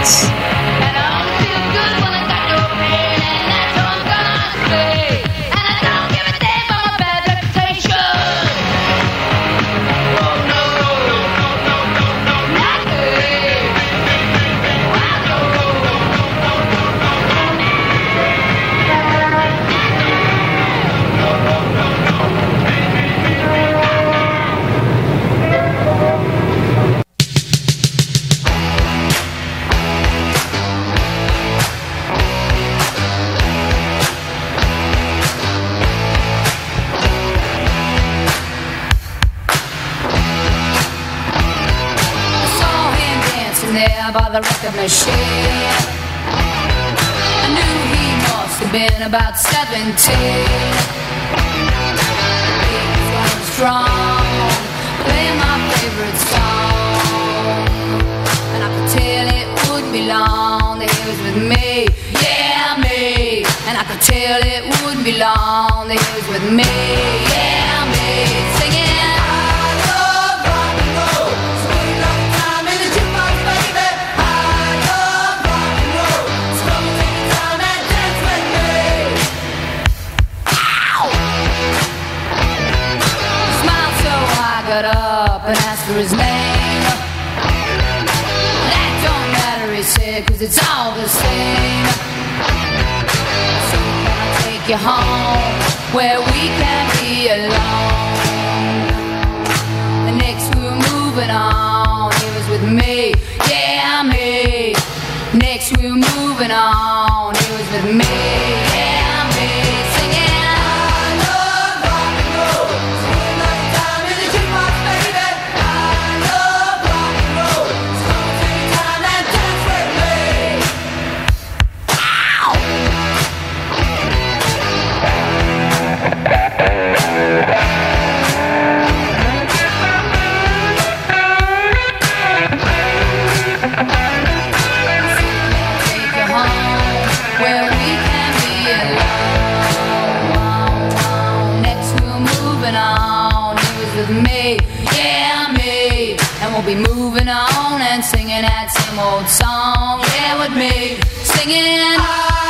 And we'll be moving on and singing that same old song, yeah with me, singing.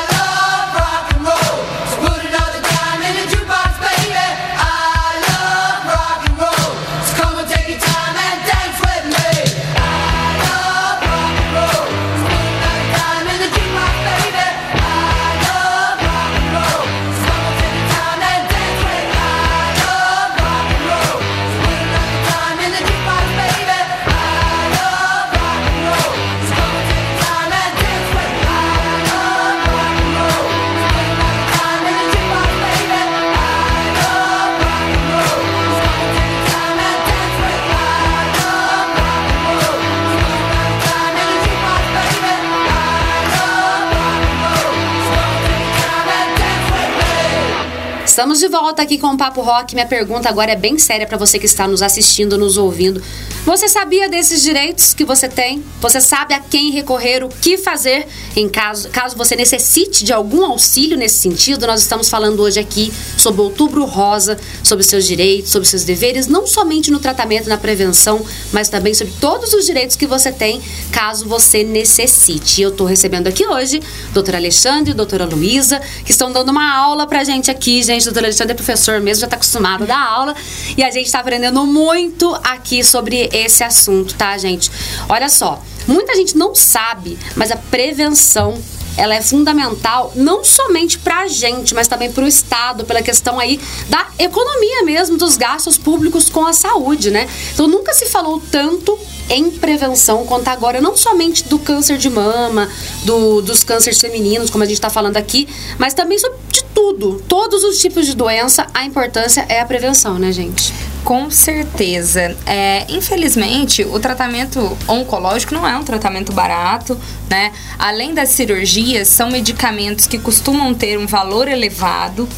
Estamos de volta aqui com o Papo Rock. Minha pergunta agora é bem séria para você que está nos assistindo, nos ouvindo. Você sabia desses direitos que você tem? Você sabe a quem recorrer, o que fazer em caso, caso você necessite de algum auxílio nesse sentido? Nós estamos falando hoje aqui sobre Outubro Rosa, sobre seus direitos, sobre seus deveres, não somente no tratamento, na prevenção, mas também sobre todos os direitos que você tem caso você necessite. Eu estou recebendo aqui hoje doutora Alexandre e doutora Luísa, que estão dando uma aula pra gente aqui, gente. Doutora Alexandre é professor mesmo, já está acostumado a dar aula. E a gente está aprendendo muito aqui sobre esse assunto, tá, gente? Olha só, muita gente não sabe, mas a prevenção ela é fundamental não somente para a gente, mas também para o Estado, pela questão aí da economia mesmo, dos gastos públicos com a saúde, né? Então nunca se falou tanto em prevenção quanto agora, não somente do câncer de mama, do- dos cânceres femininos, como a gente está falando aqui, mas também sobre de tudo, todos os tipos de doença, a importância é a prevenção, né, gente? Com certeza. É, infelizmente, o tratamento oncológico não é um tratamento barato, né? Além das cirurgias, são medicamentos que costumam ter um valor elevado.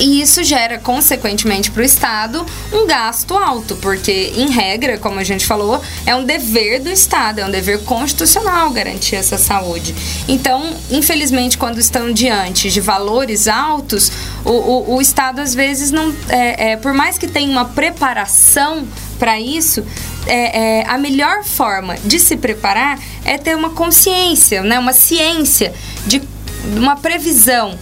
E isso gera, consequentemente, para o Estado um gasto alto, porque, em regra, como a gente falou, é um dever do Estado, é um dever constitucional garantir essa saúde. Então, infelizmente, quando estão diante de valores altos, o, o, o Estado, às vezes, não. É, é, por mais que tenha uma preparação para isso, é, é, a melhor forma de se preparar é ter uma consciência, né, uma ciência de uma previsão.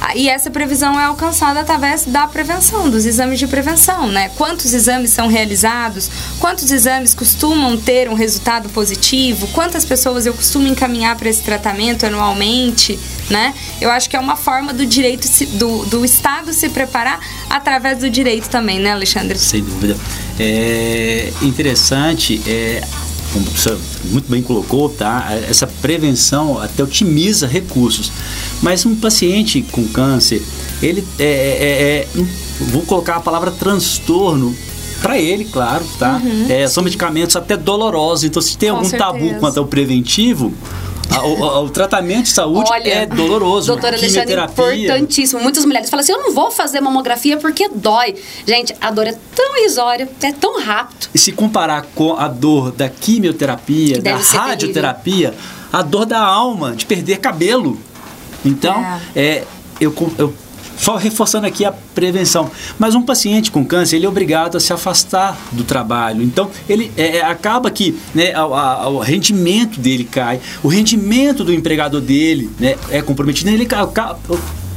Ah, E essa previsão é alcançada através da prevenção, dos exames de prevenção, né? Quantos exames são realizados? Quantos exames costumam ter um resultado positivo? Quantas pessoas eu costumo encaminhar para esse tratamento anualmente, né? Eu acho que é uma forma do direito do, do Estado se preparar através do direito também, né, Alexandre? Sem dúvida. É interessante, é, como o professor muito bem colocou, tá? Essa prevenção até otimiza recursos. Mas um paciente com câncer, ele é, é- é- vou colocar a palavra transtorno para ele, claro, tá? É, são medicamentos até dolorosos. Então, se tem Com algum tabu certeza. quanto ao preventivo, o, o- tratamento de saúde Olha, é doloroso. Doutora Alexandre, importantíssimo. Muitas mulheres falam assim: eu não vou fazer mamografia porque dói. Gente, a dor é tão irrisória, é tão rápido. E se comparar com a dor da quimioterapia, da radioterapia, a dor da alma, de perder cabelo. Então, é. eu, com- eu só reforçando aqui a prevenção. Mas um paciente com câncer, ele é obrigado a se afastar do trabalho. Então, ele é, é, acaba que né, a- a- o rendimento dele cai, o rendimento do empregador dele né, é comprometido. Ele ca- ca-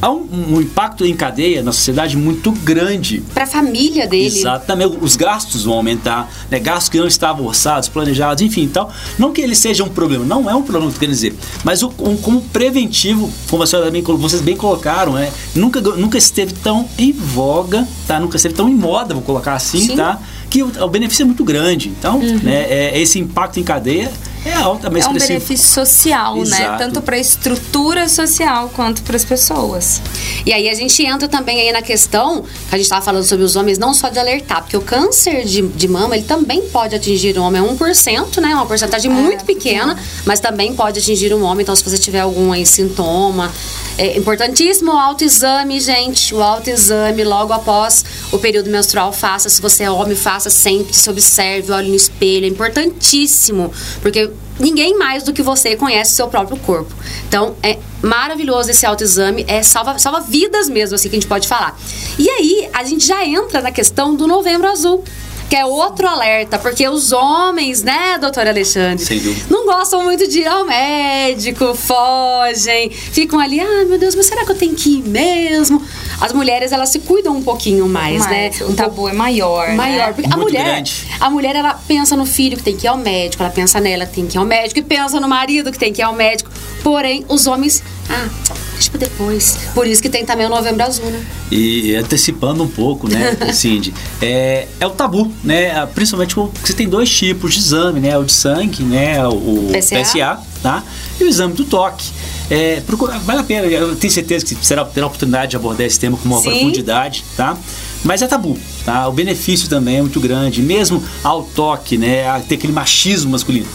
há um, um impacto em cadeia na sociedade muito grande. Pra família dele. Exatamente, os gastos vão aumentar, né? gastos que não estavam orçados, planejados, enfim, então, não que ele seja um problema, não é um problema, quer dizer, mas o, um- como preventivo, como a bem, vocês bem colocaram, né? nunca, nunca esteve tão em voga, tá? nunca esteve tão em moda, vou colocar assim, Sim. tá? que o, benefício é muito grande, então, né, é, esse impacto em cadeia é altamente É um expressivo. benefício social, né? Exato. Tanto para a estrutura social quanto para as pessoas. E aí a gente entra também aí na questão que a gente estava falando sobre os homens, não só de alertar, porque o câncer de, de mama, ele também pode atingir o homem, é 1%, né? Uma porcentagem muito pequena, mas também pode atingir um homem. Então, se você tiver algum aí, sintoma, é importantíssimo o autoexame, gente. O autoexame logo após o período menstrual, faça. Se você é homem, faça sempre, se observe, olhe no espelho. É importantíssimo, porque ninguém mais do que você conhece o seu próprio corpo. Então, é maravilhoso esse autoexame, é salva, salva vidas mesmo, assim que a gente pode falar. E aí, a gente já entra na questão do novembro azul. Que é outro alerta, porque os homens, né, doutor Alexandre? Sem dúvida. Não gostam muito de ir ao médico, fogem, ficam ali, ah, meu Deus, mas será que eu tenho que ir mesmo? As mulheres, elas se cuidam um pouquinho mais, né? Mas o tabu é maior, maior. né? Porque a mulher, grande. a mulher, ela pensa no filho que tem que ir ao médico, ela pensa nela que tem que ir ao médico, e pensa no marido que tem que ir ao médico. Porém, os homens, ah, deixa pra depois. Por isso que tem também o novembro azul, né? E antecipando um pouco, né, (laughs) Cindy, é, é o tabu, né? Principalmente porque você tem dois tipos de exame, né? O de sangue, né? O PSA. PSA, tá? E o exame do toque. É, procura- vale a pena, eu tenho certeza que será terá a oportunidade de abordar esse tema com uma Sim. profundidade, tá? Mas é tabu, tá? O benefício também é muito grande, mesmo ao toque, né? A ter aquele machismo masculino,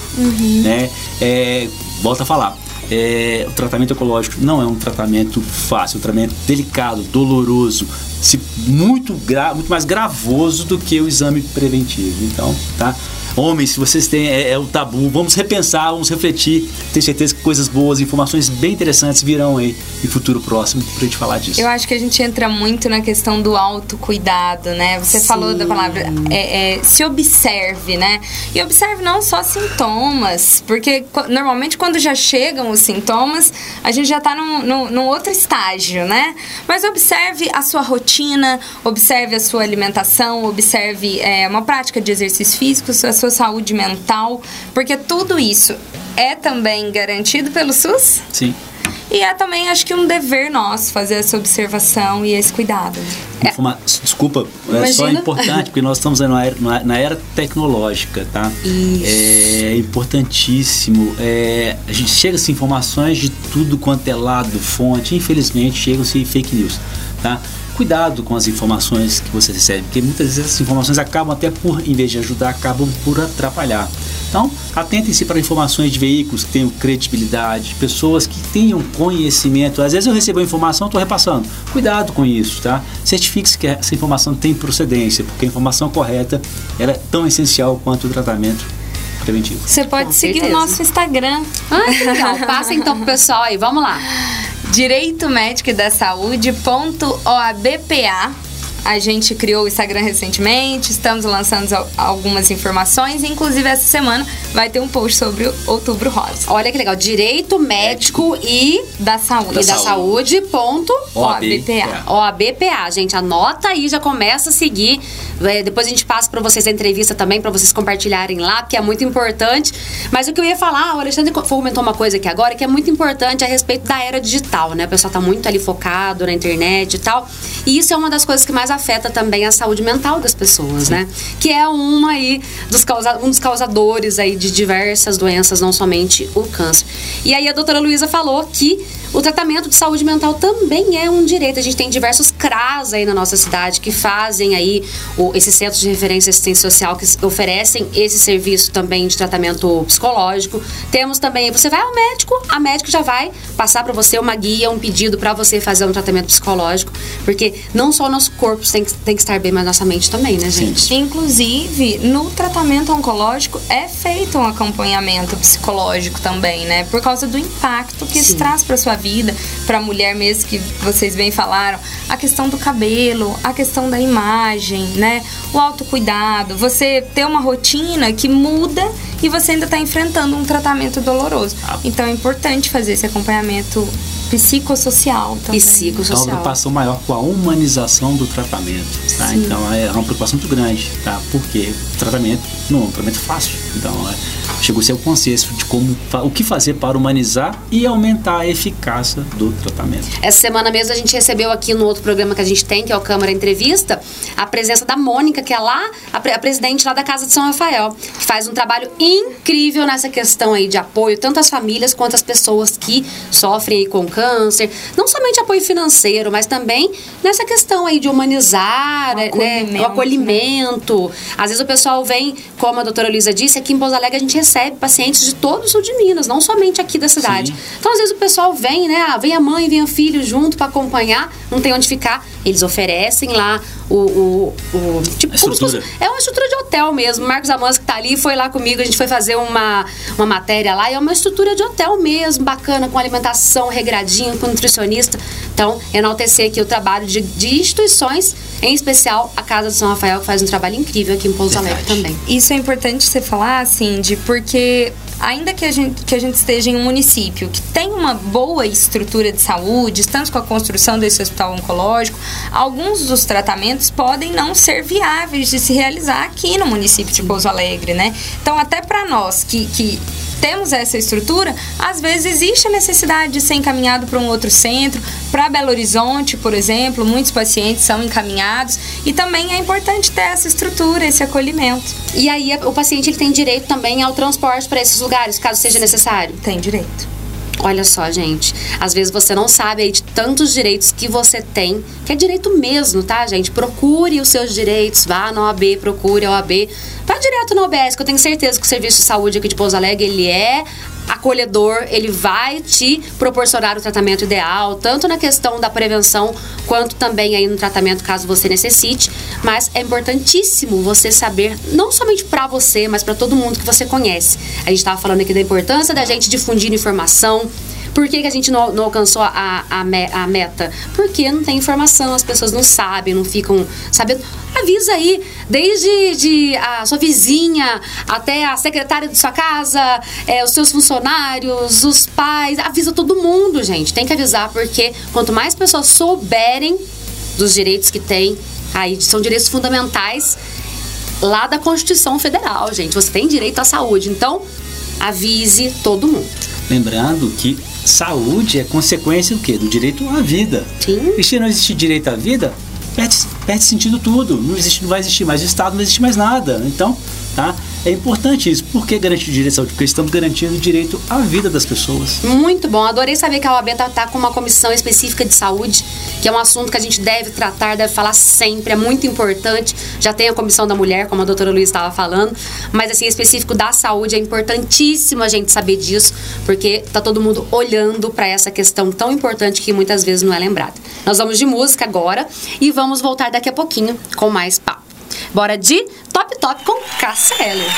né? É, volta a falar. É, o tratamento ecológico não é um tratamento fácil, é um tratamento delicado, doloroso, se, muito, gra, muito mais gravoso do que o exame preventivo. Então, tá? Homens, se vocês têm é, é o tabu, vamos repensar, vamos refletir. Tenho certeza que coisas boas, informações bem interessantes virão aí em futuro próximo pra gente falar disso. Eu acho que a gente entra muito na questão do autocuidado, né? Você falou da palavra é, é, se observe, né? E observe não só sintomas, porque normalmente quando já chegam os sintomas, a gente já tá num, num- num outro estágio, né? Mas observe a sua rotina, observe a sua alimentação, observe é, uma prática de exercícios físicos, a sua saúde mental, porque tudo isso é também garantido pelo SUS. Sim. E é também, acho que um dever nosso fazer essa observação e esse cuidado. Informa- Desculpa, é só Imagina. importante, porque nós estamos na era, na- era tecnológica, tá? É importantíssimo. É, a gente chega-se informações de tudo quanto é lado, fonte. Infelizmente, chegam-se fake news, tá? Cuidado com as informações que você recebe, porque muitas vezes essas informações acabam até por, em vez de ajudar, acabam por atrapalhar. Então, atentem-se para informações de veículos que tenham credibilidade, pessoas que tenham conhecimento. Às vezes eu recebo a informação, estou repassando. Cuidado com isso, tá? Certifique-se que essa informação tem procedência, porque a informação correta ela é tão essencial quanto o tratamento preventivo. Você pode Com seguir certeza. o nosso Instagram. Ah, legal. Passa então pro pessoal aí, vamos lá. Direito Médico da. A gente criou o Instagram recentemente, estamos lançando al- algumas informações, inclusive essa semana vai ter um post sobre o Outubro Rosa Olha que legal. Direito médico e, da saúde. e da saúde. Ponto OABPA. OABPA, gente, anota aí, já começa a seguir. É, depois a gente passa para vocês a entrevista também, para vocês compartilharem lá, que é muito importante. Mas o que eu ia falar, o Alexandre co- comentou uma coisa aqui agora, que é muito importante a respeito da era digital, né? O pessoal tá muito ali focado na internet e tal. E isso é uma das coisas que mais afeta também a saúde mental das pessoas, né? Que é uma aí dos causa, um dos causadores aí de diversas doenças, não somente o câncer. E aí a doutora Luísa falou que o tratamento de saúde mental também é um direito. A gente tem diversos CRAS aí na nossa cidade que fazem aí o, esses centros de referência e assistência social que oferecem esse serviço também de tratamento psicológico. Temos também, você vai ao médico, a médico já vai passar para você uma guia, um pedido para você fazer um tratamento psicológico, porque não só o nosso corpo tem que, tem que estar bem, mas nossa mente também, né, gente? Inclusive, no tratamento oncológico é feito um acompanhamento psicológico também, né? Por causa do impacto que isso Sim. traz para sua vida, pra mulher mesmo, que vocês bem falaram, a questão do cabelo, a questão da imagem, né? O autocuidado, você ter uma rotina que muda e você ainda tá enfrentando um tratamento doloroso. Ah. Então é importante fazer esse acompanhamento psicossocial também. Então, a Psicossocial. preocupação maior com a humanização do tratamento, tá? Então é uma preocupação muito grande, tá? Porque o tratamento não é um tratamento fácil. Então é, chegou a ser o consenso de como o que fazer para humanizar e aumentar a eficácia do tratamento. Essa semana mesmo a gente recebeu aqui no outro programa que a gente tem, que é o Câmara Entrevista, a presença da Mônica, que é lá, a, pre- a presidente lá da Casa de São Rafael, que faz um trabalho incrível nessa questão aí de apoio, tanto às famílias quanto às pessoas que sofrem aí com câncer. Não somente apoio financeiro, mas também nessa questão aí de humanizar, O né, acolhimento, o acolhimento. Às vezes o pessoal vem, como a doutora Luísa disse, aqui em Pouso Alegre a gente recebe pacientes de todo o sul de Minas, não somente aqui da cidade. Sim. Então, às vezes, o pessoal vem, né? ah, Vem a mãe, vem o filho junto para acompanhar, não tem onde ficar. Eles oferecem lá o. o, o- tipo, fosse- é uma estrutura de hotel mesmo. Marcos Amans, que tá ali, foi lá comigo, a gente foi fazer uma, uma matéria lá, e é uma estrutura de hotel mesmo, bacana, com alimentação regradinha, com nutricionista. Então, enaltecer aqui o trabalho de, de instituições, em especial a Casa de São Rafael, que faz um trabalho incrível aqui em Pouso Alegre também. Isso é importante você falar, Cindy, porque ainda que a, gente, que a gente esteja em um município que tem uma boa estrutura de saúde, estamos com a construção desse hospital oncológico, alguns dos tratamentos podem não ser viáveis de se realizar aqui no município de Pouso Alegre, né? Então, até para nós que, que temos essa estrutura, às vezes existe a necessidade de ser encaminhado para um outro centro, para Belo Horizonte, por exemplo, muitos pacientes são encaminhados e também é importante ter essa estrutura, esse acolhimento. E aí, o paciente ele tem direito também ao transporte para esses lugares, caso seja necessário. Tem direito. Olha só, gente. Às vezes você não sabe aí de tantos direitos que você tem, que é direito mesmo, tá, gente? Procure os seus direitos, vá na OAB, procure a OAB. Vá direto na OBS, que eu tenho certeza que o Serviço de Saúde aqui de Pouso Alegre, ele é acolhedor, ele vai te proporcionar o tratamento ideal, tanto na questão da prevenção, quanto também aí no tratamento, caso você necessite. Mas é importantíssimo você saber, não somente pra você, mas pra todo mundo que você conhece. A gente tava falando aqui da importância da gente difundir informação, por que, que a gente não, não alcançou a, a, me- a meta? Porque não tem informação, as pessoas não sabem, não ficam sabendo. Avisa aí, desde de a sua vizinha até a secretária de sua casa, é, os seus funcionários, os pais, avisa todo mundo, gente. Tem que avisar, porque quanto mais pessoas souberem dos direitos que têm, aí são direitos fundamentais lá da Constituição Federal, gente. Você tem direito à saúde, então avise todo mundo. Lembrando que saúde é consequência do quê? Do direito à vida. Sim. E se não existir direito à vida, perde, perde sentido tudo. Não, existe, não vai existir mais Estado, não existe mais nada. Então, tá? É importante isso. Por que garantir direito à saúde? Porque estamos garantindo o direito à vida das pessoas. Muito bom. Adorei saber que a OAB tá, tá com uma comissão específica de saúde, que é um assunto que a gente deve tratar, deve falar sempre, é muito importante. Já tem a comissão da mulher, como a doutora Luiz estava falando, mas assim, específico da saúde, é importantíssimo a gente saber disso, porque tá todo mundo olhando para essa questão tão importante que muitas vezes não é lembrada. Nós vamos de música agora e vamos voltar daqui a pouquinho com mais papo. Bora de Top Top com Cássia Eller.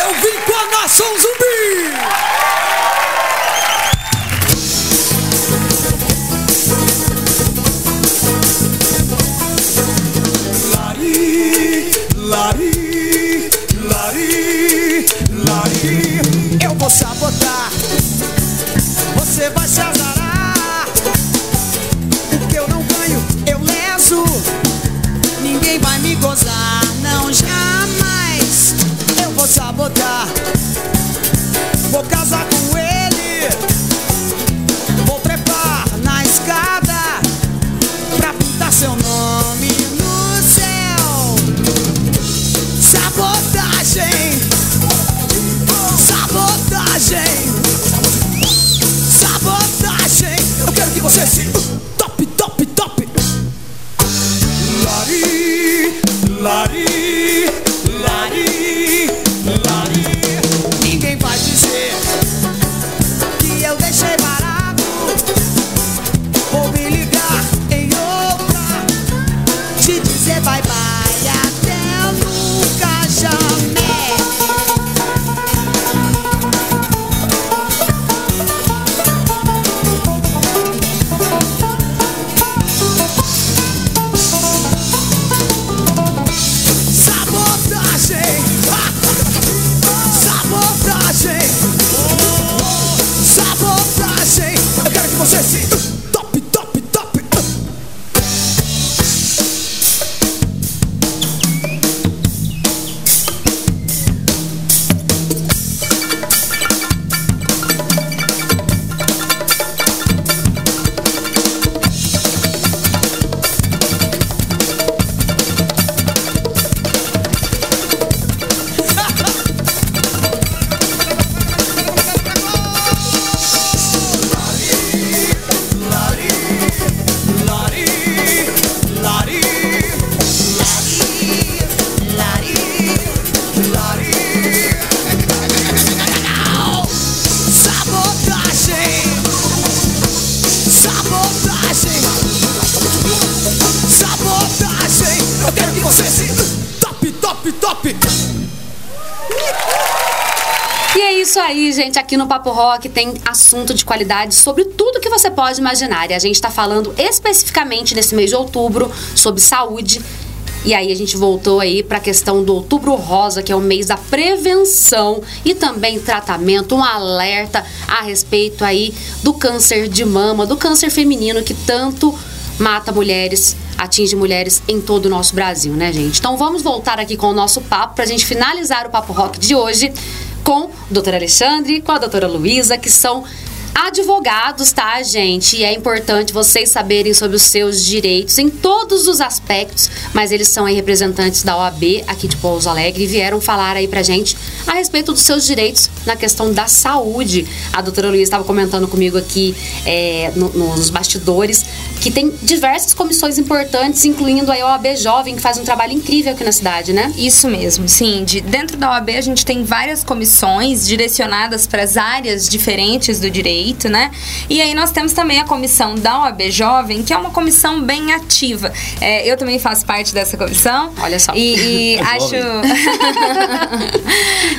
Eu vim com a nação zumbi! Lari, lari, lari, lari. Eu vou sabotar, você vai se isso aí, gente. Aqui no Papo Rock tem assunto de qualidade sobre tudo que você pode imaginar. E a gente está falando especificamente nesse mês de outubro sobre saúde. E aí a gente voltou aí para a questão do Outubro Rosa, que é o mês da prevenção e também tratamento, um alerta a respeito aí do câncer de mama, do câncer feminino que tanto mata mulheres, atinge mulheres em todo o nosso Brasil, né, gente? Então vamos voltar aqui com o nosso papo pra gente finalizar o Papo Rock de hoje com o Dr. Alexandre, com a doutora Luísa, que são advogados, tá, gente? E é importante vocês saberem sobre os seus direitos em todos os aspectos, mas eles são aí representantes da OAB aqui de Pouso Alegre e vieram falar aí pra gente a respeito dos seus direitos na questão da saúde. A doutora Luísa estava comentando comigo aqui é, no- nos bastidores que tem diversas comissões importantes, incluindo a OAB Jovem, que faz um trabalho incrível aqui na cidade, né? Isso mesmo, sim. De, dentro da OAB a gente tem várias comissões direcionadas para as áreas diferentes do direito, né? E aí nós temos também a comissão da OAB Jovem, que é uma comissão bem ativa. É, eu também faço parte dessa comissão. Olha só. E, e (laughs) acho.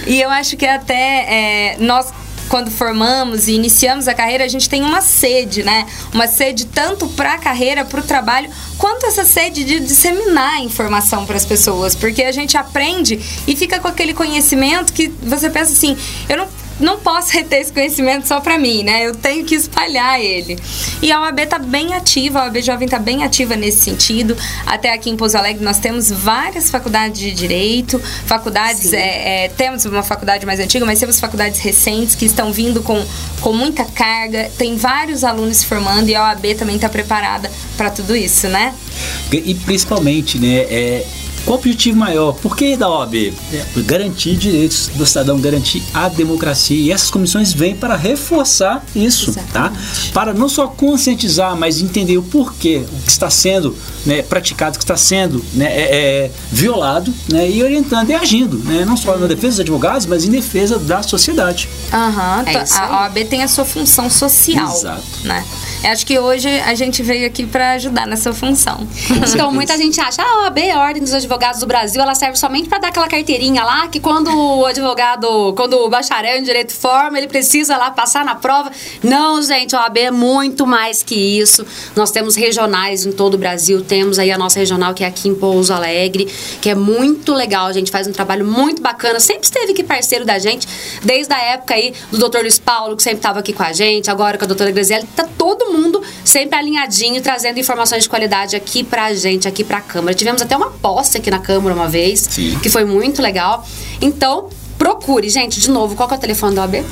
(laughs) e eu acho que até é, nós quando formamos e iniciamos a carreira, a gente tem uma sede, né? Uma sede tanto para a carreira, para o trabalho, quanto essa sede de disseminar a informação para as pessoas, porque a gente aprende e fica com aquele conhecimento que você pensa assim, eu não não posso reter esse conhecimento só para mim, né? Eu tenho que espalhar ele. E a OAB tá bem ativa, a OAB Jovem tá bem ativa nesse sentido. Até aqui em Pouso Alegre nós temos várias faculdades de direito, faculdades, é, é, temos uma faculdade mais antiga, mas temos faculdades recentes que estão vindo com, com muita carga. Tem vários alunos se formando e a OAB também está preparada para tudo isso, né? E principalmente, né, é, qual o objetivo maior? Por que da OAB? É, garantir direitos do cidadão, garantir a democracia. E essas comissões vêm para reforçar isso, tá? Para não só conscientizar, mas entender o porquê, o que está sendo né, praticado, o que está sendo né, é, é, violado, né, e orientando e agindo, né? Não só na defesa dos advogados, mas em defesa da sociedade. Aham, É tá- a OAB tem a sua função social, Exato. né? Acho que hoje a gente veio aqui para ajudar nessa função. Então, muita gente acha, ah, a OAB, a Ordem dos Advogados do Brasil, ela serve somente para dar aquela carteirinha lá, que quando o advogado, quando o bacharel em direito forma, ele precisa lá passar na prova. Não, gente, a OAB é muito mais que isso. Nós temos regionais em todo o Brasil, temos aí a nossa regional que é aqui em Pouso Alegre, que é muito legal, a gente faz um trabalho muito bacana, sempre esteve aqui parceiro da gente, desde a época aí do Dr. Luiz Paulo, que sempre estava aqui com a gente, agora com a doutora Graziele, tá todo mundo sempre alinhadinho, trazendo informações de qualidade aqui pra gente, aqui pra Câmara. Tivemos até uma posse aqui na Câmara uma vez, Sim. que foi muito legal. Então, procure, gente, de novo, qual que é o telefone da OAB?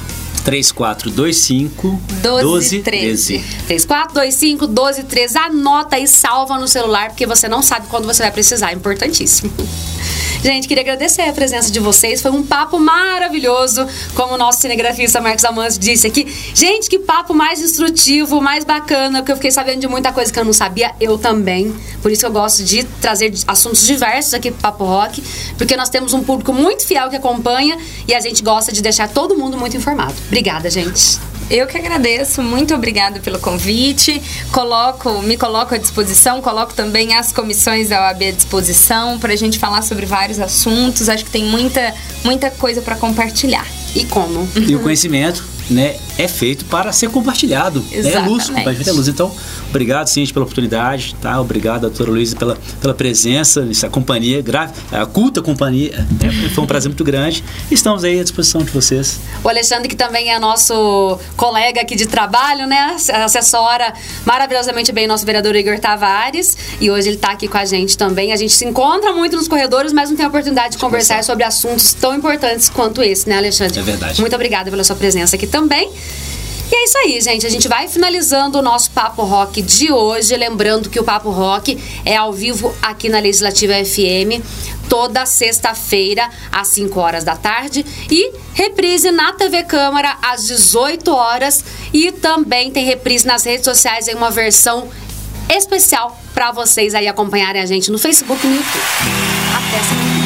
3425 1213. 3425 1213. Anota e salva no celular, porque você não sabe quando você vai precisar. É importantíssimo. Gente, queria agradecer a presença de vocês. Foi um papo maravilhoso, como o nosso cinegrafista Marcos Amâncio disse aqui. Gente, que papo mais instrutivo, mais bacana, porque eu fiquei sabendo de muita coisa que eu não sabia, eu também. Por isso eu gosto de trazer assuntos diversos aqui pro Papo Rock, porque nós temos um público muito fiel que acompanha e a gente gosta de deixar todo mundo muito informado. Obrigada, gente. Eu que agradeço, muito obrigada pelo convite. Coloco, me coloco à disposição, coloco também as comissões da OAB à disposição para a gente falar sobre vários assuntos. Acho que tem muita, muita coisa para compartilhar. E como? E o conhecimento, né, é feito para ser compartilhado. Né? É luz, Exatamente. compartilhamento é luz. Então, obrigado, Cintia, pela oportunidade, tá? Obrigado, doutora Luísa, pela, pela presença, nessa companhia, grave, a culta companhia. né? Foi um prazer muito grande. Estamos aí à disposição de vocês. O Alexandre, que também é nosso colega aqui de trabalho, né? Assessora maravilhosamente bem nosso vereador Igor Tavares. E hoje ele está aqui com a gente também. A gente se encontra muito nos corredores, mas não tem a oportunidade de conversar sobre assuntos tão importantes quanto esse, né, Alexandre? É verdade. Muito obrigada pela sua presença aqui também. E é isso aí, gente. A gente vai finalizando o nosso Papo Rock de hoje. Lembrando que o Papo Rock é ao vivo aqui na Legislativa FM, toda sexta-feira, às 5 horas da tarde. E reprise na TV Câmara, às 18 horas. E também tem reprise nas redes sociais em uma versão especial para vocês aí acompanharem a gente no Facebook e no YouTube. Até semana.